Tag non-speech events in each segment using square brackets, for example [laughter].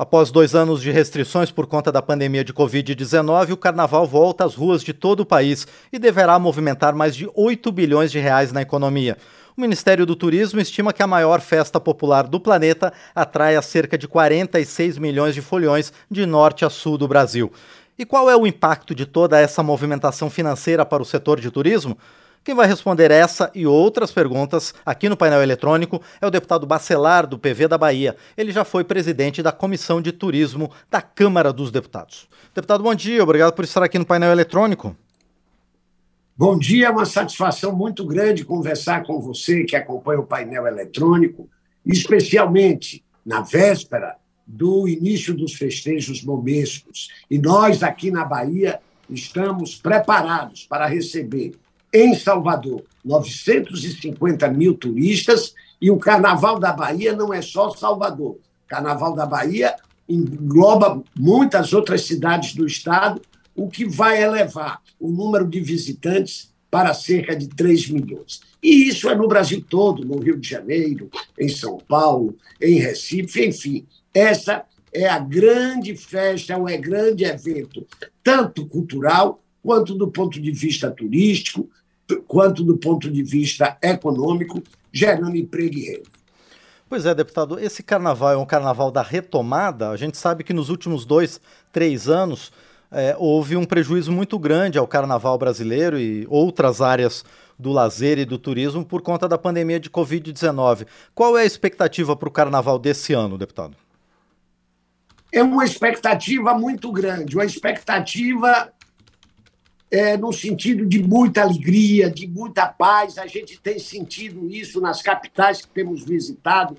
Após dois anos de restrições por conta da pandemia de Covid-19, o carnaval volta às ruas de todo o país e deverá movimentar mais de 8 bilhões de reais na economia. O Ministério do Turismo estima que a maior festa popular do planeta atraia cerca de 46 milhões de folhões de norte a sul do Brasil. E qual é o impacto de toda essa movimentação financeira para o setor de turismo? Quem vai responder essa e outras perguntas aqui no painel eletrônico é o deputado Bacelar, do PV da Bahia. Ele já foi presidente da Comissão de Turismo da Câmara dos Deputados. Deputado, bom dia, obrigado por estar aqui no painel eletrônico. Bom dia, é uma satisfação muito grande conversar com você que acompanha o painel eletrônico, especialmente na véspera do início dos festejos momescos. E nós, aqui na Bahia, estamos preparados para receber em Salvador 950 mil turistas e o Carnaval da Bahia não é só Salvador. Carnaval da Bahia engloba muitas outras cidades do estado, o que vai elevar o número de visitantes para cerca de 3 milhões. E isso é no Brasil todo, no Rio de Janeiro, em São Paulo, em Recife, enfim. Essa é a grande festa, é um grande evento, tanto cultural quanto do ponto de vista turístico, quanto do ponto de vista econômico, gerando emprego e renda. Pois é, deputado, esse carnaval é um carnaval da retomada. A gente sabe que nos últimos dois, três anos é, houve um prejuízo muito grande ao carnaval brasileiro e outras áreas do lazer e do turismo por conta da pandemia de Covid-19. Qual é a expectativa para o carnaval desse ano, deputado? É uma expectativa muito grande, uma expectativa é, no sentido de muita alegria, de muita paz. A gente tem sentido isso nas capitais que temos visitado,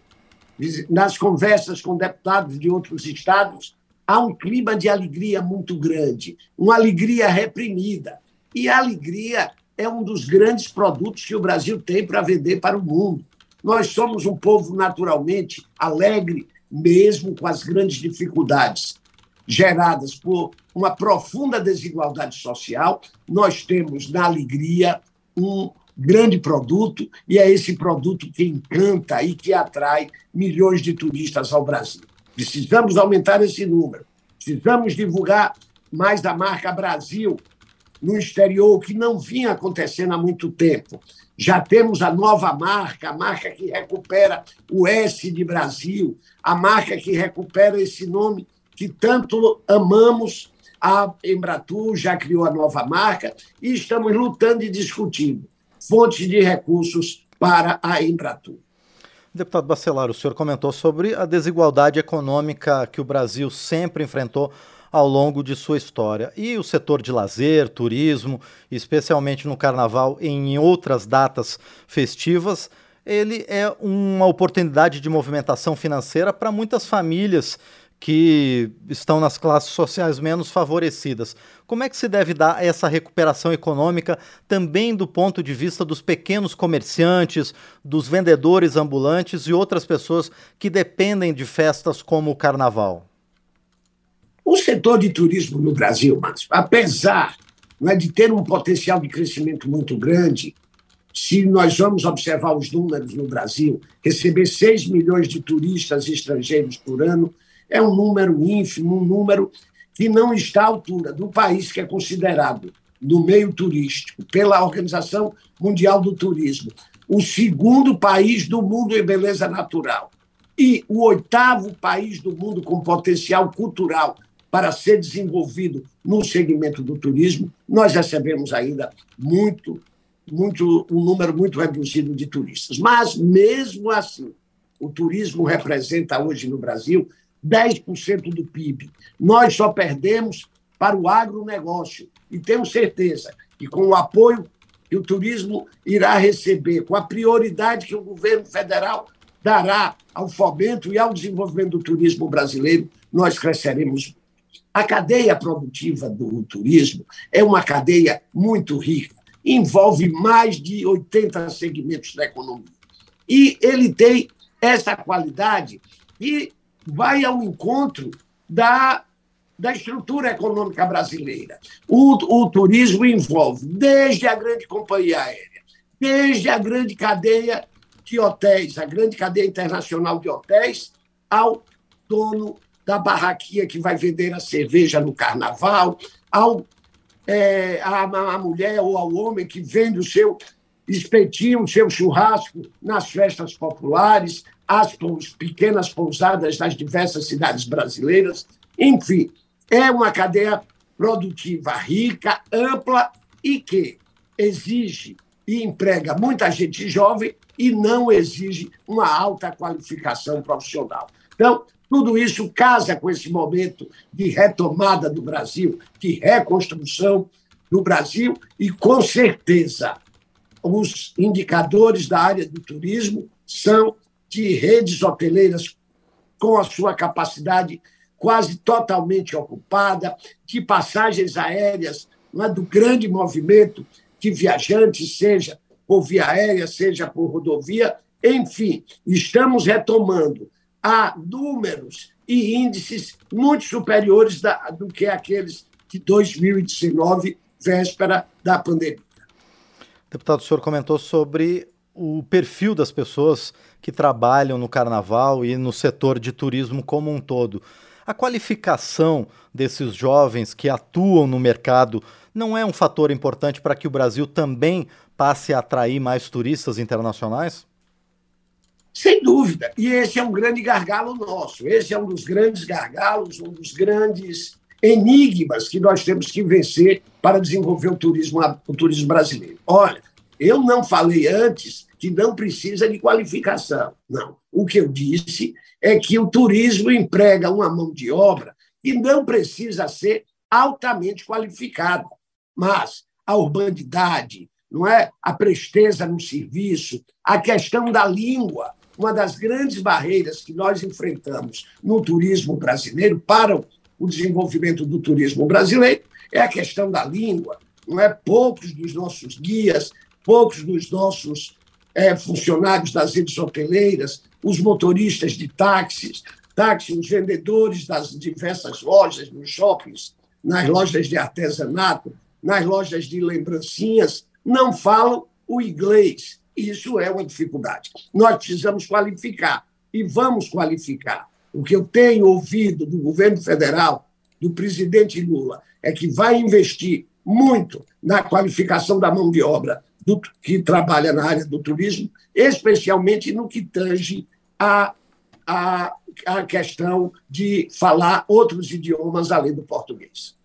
nas conversas com deputados de outros estados. Há um clima de alegria muito grande, uma alegria reprimida. E a alegria é um dos grandes produtos que o Brasil tem para vender para o mundo. Nós somos um povo naturalmente alegre, mesmo com as grandes dificuldades geradas por uma profunda desigualdade social, nós temos na alegria um grande produto e é esse produto que encanta e que atrai milhões de turistas ao Brasil. Precisamos aumentar esse número, precisamos divulgar mais da marca Brasil no exterior, que não vinha acontecendo há muito tempo. Já temos a nova marca, a marca que recupera o S de Brasil, a marca que recupera esse nome que tanto amamos. A Embratur já criou a nova marca e estamos lutando e discutindo fontes de recursos para a Embratur. Deputado Bacelar, o senhor comentou sobre a desigualdade econômica que o Brasil sempre enfrentou ao longo de sua história. E o setor de lazer, turismo, especialmente no carnaval e em outras datas festivas, ele é uma oportunidade de movimentação financeira para muitas famílias que estão nas classes sociais menos favorecidas. Como é que se deve dar essa recuperação econômica também do ponto de vista dos pequenos comerciantes, dos vendedores ambulantes e outras pessoas que dependem de festas como o carnaval? O setor de turismo no Brasil, Márcio, apesar é, de ter um potencial de crescimento muito grande, se nós vamos observar os números no Brasil, receber 6 milhões de turistas estrangeiros por ano é um número ínfimo, um número que não está à altura do país que é considerado, no meio turístico, pela Organização Mundial do Turismo, o segundo país do mundo em beleza natural e o oitavo país do mundo com potencial cultural para ser desenvolvido no segmento do turismo, nós recebemos ainda muito, muito um número muito reduzido de turistas. Mas mesmo assim, o turismo representa hoje no Brasil 10% do PIB. Nós só perdemos para o agronegócio. E temos certeza que, com o apoio que o turismo irá receber, com a prioridade que o governo federal dará ao fomento e ao desenvolvimento do turismo brasileiro, nós cresceremos. A cadeia produtiva do turismo é uma cadeia muito rica, envolve mais de 80 segmentos da economia. E ele tem essa qualidade e vai ao encontro da, da estrutura econômica brasileira. O, o turismo envolve desde a grande companhia aérea, desde a grande cadeia de hotéis, a grande cadeia internacional de hotéis, ao dono da barraquinha que vai vender a cerveja no carnaval, ao é, a, a mulher ou ao homem que vende o seu espetinho, o seu churrasco nas festas populares, as pequenas pousadas das diversas cidades brasileiras. Enfim, é uma cadeia produtiva rica, ampla e que exige e emprega muita gente jovem e não exige uma alta qualificação profissional. Então, tudo isso casa com esse momento de retomada do Brasil, de reconstrução do Brasil, e com certeza os indicadores da área do turismo são de redes hoteleiras com a sua capacidade quase totalmente ocupada, de passagens aéreas é, do grande movimento de viajantes, seja por via aérea, seja por rodovia, enfim, estamos retomando a números e índices muito superiores da, do que aqueles de 2019, véspera da pandemia. Deputado, o senhor comentou sobre o perfil das pessoas que trabalham no carnaval e no setor de turismo como um todo. A qualificação desses jovens que atuam no mercado não é um fator importante para que o Brasil também passe a atrair mais turistas internacionais? Sem dúvida. E esse é um grande gargalo nosso. Esse é um dos grandes gargalos, um dos grandes enigmas que nós temos que vencer para desenvolver o turismo, o turismo brasileiro. Olha, eu não falei antes que não precisa de qualificação. Não. O que eu disse é que o turismo emprega uma mão de obra que não precisa ser altamente qualificada, mas a urbanidade, não é? A presteza no serviço, a questão da língua, uma das grandes barreiras que nós enfrentamos no turismo brasileiro para o desenvolvimento do turismo brasileiro é a questão da língua. Não é poucos dos nossos guias, poucos dos nossos é, funcionários das redes hoteleiras, os motoristas de táxis, táxis, os vendedores das diversas lojas, nos shoppings, nas lojas de artesanato, nas lojas de lembrancinhas, não falam o inglês. Isso é uma dificuldade. Nós precisamos qualificar e vamos qualificar. O que eu tenho ouvido do governo federal, do presidente Lula, é que vai investir muito na qualificação da mão de obra do, que trabalha na área do turismo, especialmente no que tange a, a, a questão de falar outros idiomas além do português.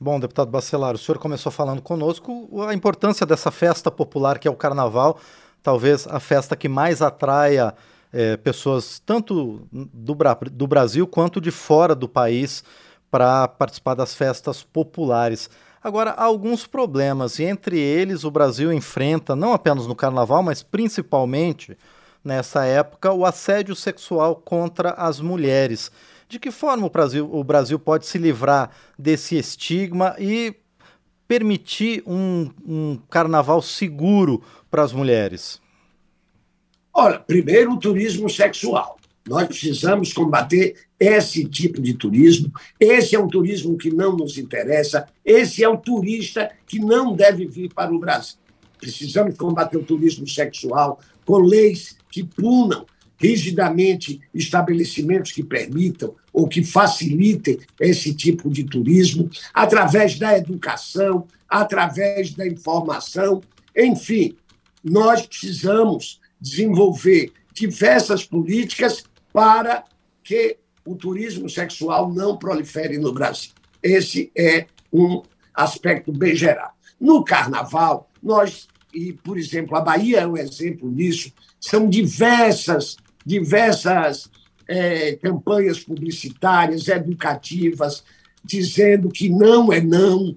Bom, deputado Bacelar, o senhor começou falando conosco a importância dessa festa popular que é o Carnaval, talvez a festa que mais atraia é, pessoas tanto do, do Brasil quanto de fora do país para participar das festas populares. Agora, há alguns problemas, e entre eles o Brasil enfrenta, não apenas no Carnaval, mas principalmente nessa época, o assédio sexual contra as mulheres. De que forma o Brasil, o Brasil pode se livrar desse estigma e permitir um, um carnaval seguro para as mulheres? Olha, primeiro o turismo sexual. Nós precisamos combater esse tipo de turismo. Esse é um turismo que não nos interessa. Esse é o turista que não deve vir para o Brasil. Precisamos combater o turismo sexual com leis que punam rigidamente estabelecimentos que permitam ou que facilitem esse tipo de turismo, através da educação, através da informação. Enfim, nós precisamos desenvolver diversas políticas para que o turismo sexual não prolifere no Brasil. Esse é um aspecto bem geral. No carnaval, nós, e por exemplo, a Bahia é um exemplo disso, são diversas diversas é, campanhas publicitárias, educativas, dizendo que não é não,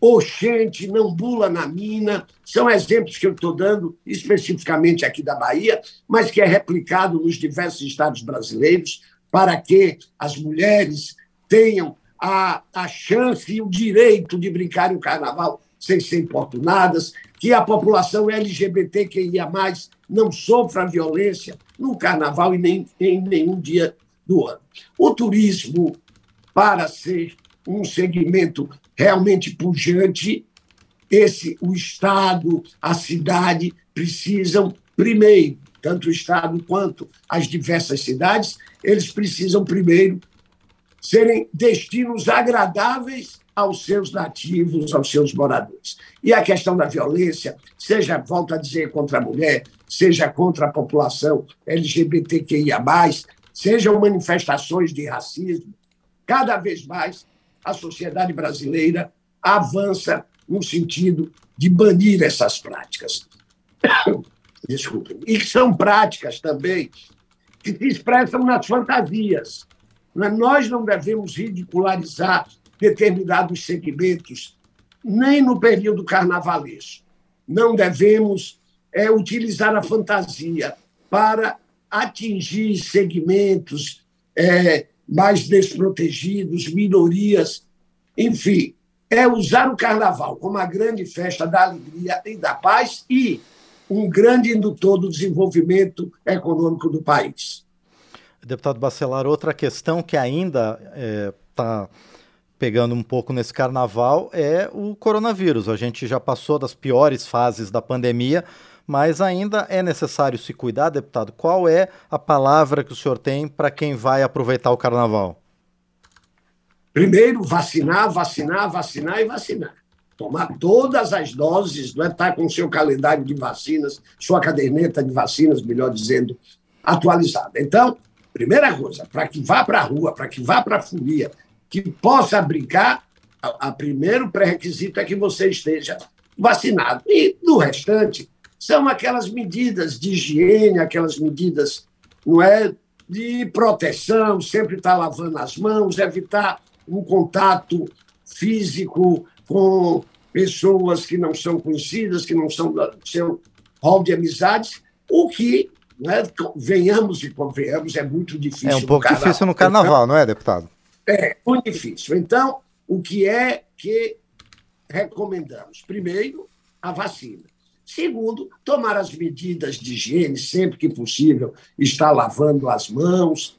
oxente, não bula na mina. São exemplos que eu estou dando especificamente aqui da Bahia, mas que é replicado nos diversos estados brasileiros, para que as mulheres tenham a, a chance e o direito de brincar no carnaval sem ser importunadas, que a população LGBTQIA não sofra violência no carnaval e nem em nenhum dia do ano. O turismo, para ser um segmento realmente pujante, esse o Estado, a cidade precisam primeiro, tanto o Estado quanto as diversas cidades, eles precisam primeiro serem destinos agradáveis aos seus nativos, aos seus moradores. E a questão da violência, seja, volto a dizer, contra a mulher, seja contra a população LGBTQIA, sejam manifestações de racismo, cada vez mais a sociedade brasileira avança no sentido de banir essas práticas. [coughs] Desculpem. E são práticas também que se expressam nas fantasias. Nós não devemos ridicularizar determinados segmentos, nem no período carnavalesco. Não devemos é, utilizar a fantasia para atingir segmentos é, mais desprotegidos, minorias, enfim, é usar o carnaval como a grande festa da alegria e da paz e um grande indutor do desenvolvimento econômico do país. Deputado Bacelar, outra questão que ainda está é, pegando um pouco nesse carnaval é o coronavírus. A gente já passou das piores fases da pandemia, mas ainda é necessário se cuidar, deputado. Qual é a palavra que o senhor tem para quem vai aproveitar o carnaval? Primeiro, vacinar, vacinar, vacinar e vacinar. Tomar todas as doses, não é estar com o seu calendário de vacinas, sua caderneta de vacinas, melhor dizendo, atualizada. Então, primeira coisa, para que vá para a rua, para que vá para a folia, que possa brincar, a, a primeiro pré-requisito é que você esteja vacinado. E no restante, são aquelas medidas de higiene, aquelas medidas não é, de proteção, sempre estar tá lavando as mãos, evitar um contato físico com pessoas que não são conhecidas, que não são do seu hall de amizades, o que, né, venhamos e convenhamos, é muito difícil. É um pouco difícil no carnaval, então, não é, deputado? É, muito difícil. Então, o que é que recomendamos? Primeiro, a vacina. Segundo, tomar as medidas de higiene sempre que possível, estar lavando as mãos,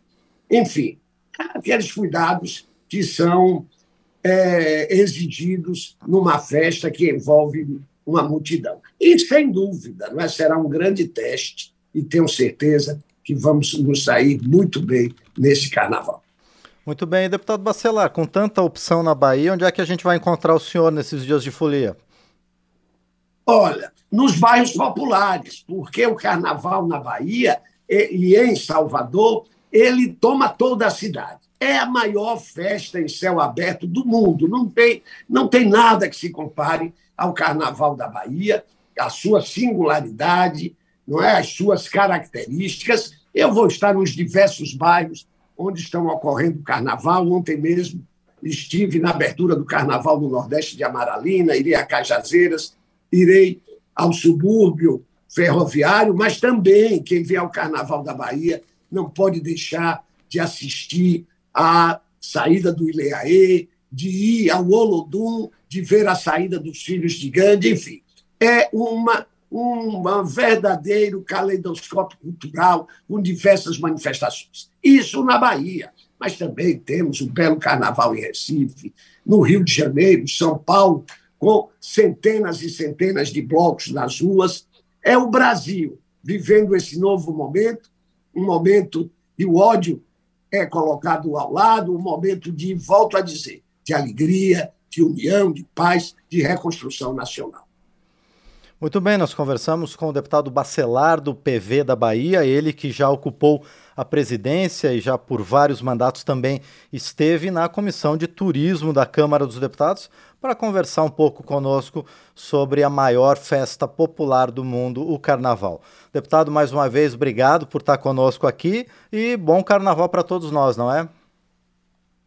enfim, aqueles cuidados que são é, exigidos numa festa que envolve uma multidão. E, sem dúvida, não é? será um grande teste e tenho certeza que vamos nos sair muito bem nesse carnaval. Muito bem, deputado Bacelar, com tanta opção na Bahia, onde é que a gente vai encontrar o senhor nesses dias de folia? Olha, nos bairros populares, porque o carnaval na Bahia e, em Salvador, ele toma toda a cidade. É a maior festa em céu aberto do mundo. Não tem, não tem nada que se compare ao carnaval da Bahia, a sua singularidade, não é? as suas características. Eu vou estar nos diversos bairros onde estão ocorrendo o carnaval. Ontem mesmo estive na abertura do carnaval no Nordeste de Amaralina, irei a Cajazeiras, irei ao subúrbio ferroviário, mas também quem vê ao Carnaval da Bahia não pode deixar de assistir à saída do Ileaê, de ir ao Olodum, de ver a saída dos filhos de Gandhi, enfim. É uma, um verdadeiro caleidoscópio cultural com diversas manifestações. Isso na Bahia, mas também temos um belo carnaval em Recife, no Rio de Janeiro, São Paulo, com centenas e centenas de blocos nas ruas. É o Brasil vivendo esse novo momento, um momento e o ódio é colocado ao lado, um momento de, volto a dizer, de alegria, de união, de paz, de reconstrução nacional. Muito bem, nós conversamos com o deputado Bacelar do PV da Bahia, ele que já ocupou a presidência e já por vários mandatos também esteve na Comissão de Turismo da Câmara dos Deputados para conversar um pouco conosco sobre a maior festa popular do mundo, o Carnaval. Deputado, mais uma vez, obrigado por estar conosco aqui e bom Carnaval para todos nós, não é?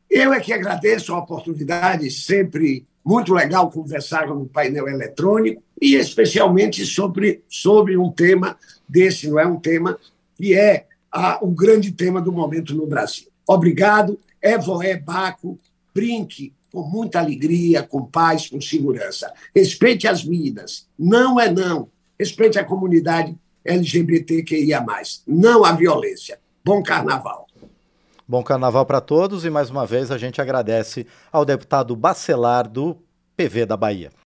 Eu é que agradeço a oportunidade, sempre muito legal conversar no painel eletrônico e especialmente sobre, sobre um tema desse, não é um tema que é a, o grande tema do momento no Brasil. Obrigado, Evoé Baco, brinque com muita alegria, com paz, com segurança. Respeite as vidas, não é não. Respeite a comunidade LGBTQIA. Não a violência. Bom carnaval. Bom carnaval para todos e mais uma vez a gente agradece ao deputado Bacelar do PV da Bahia.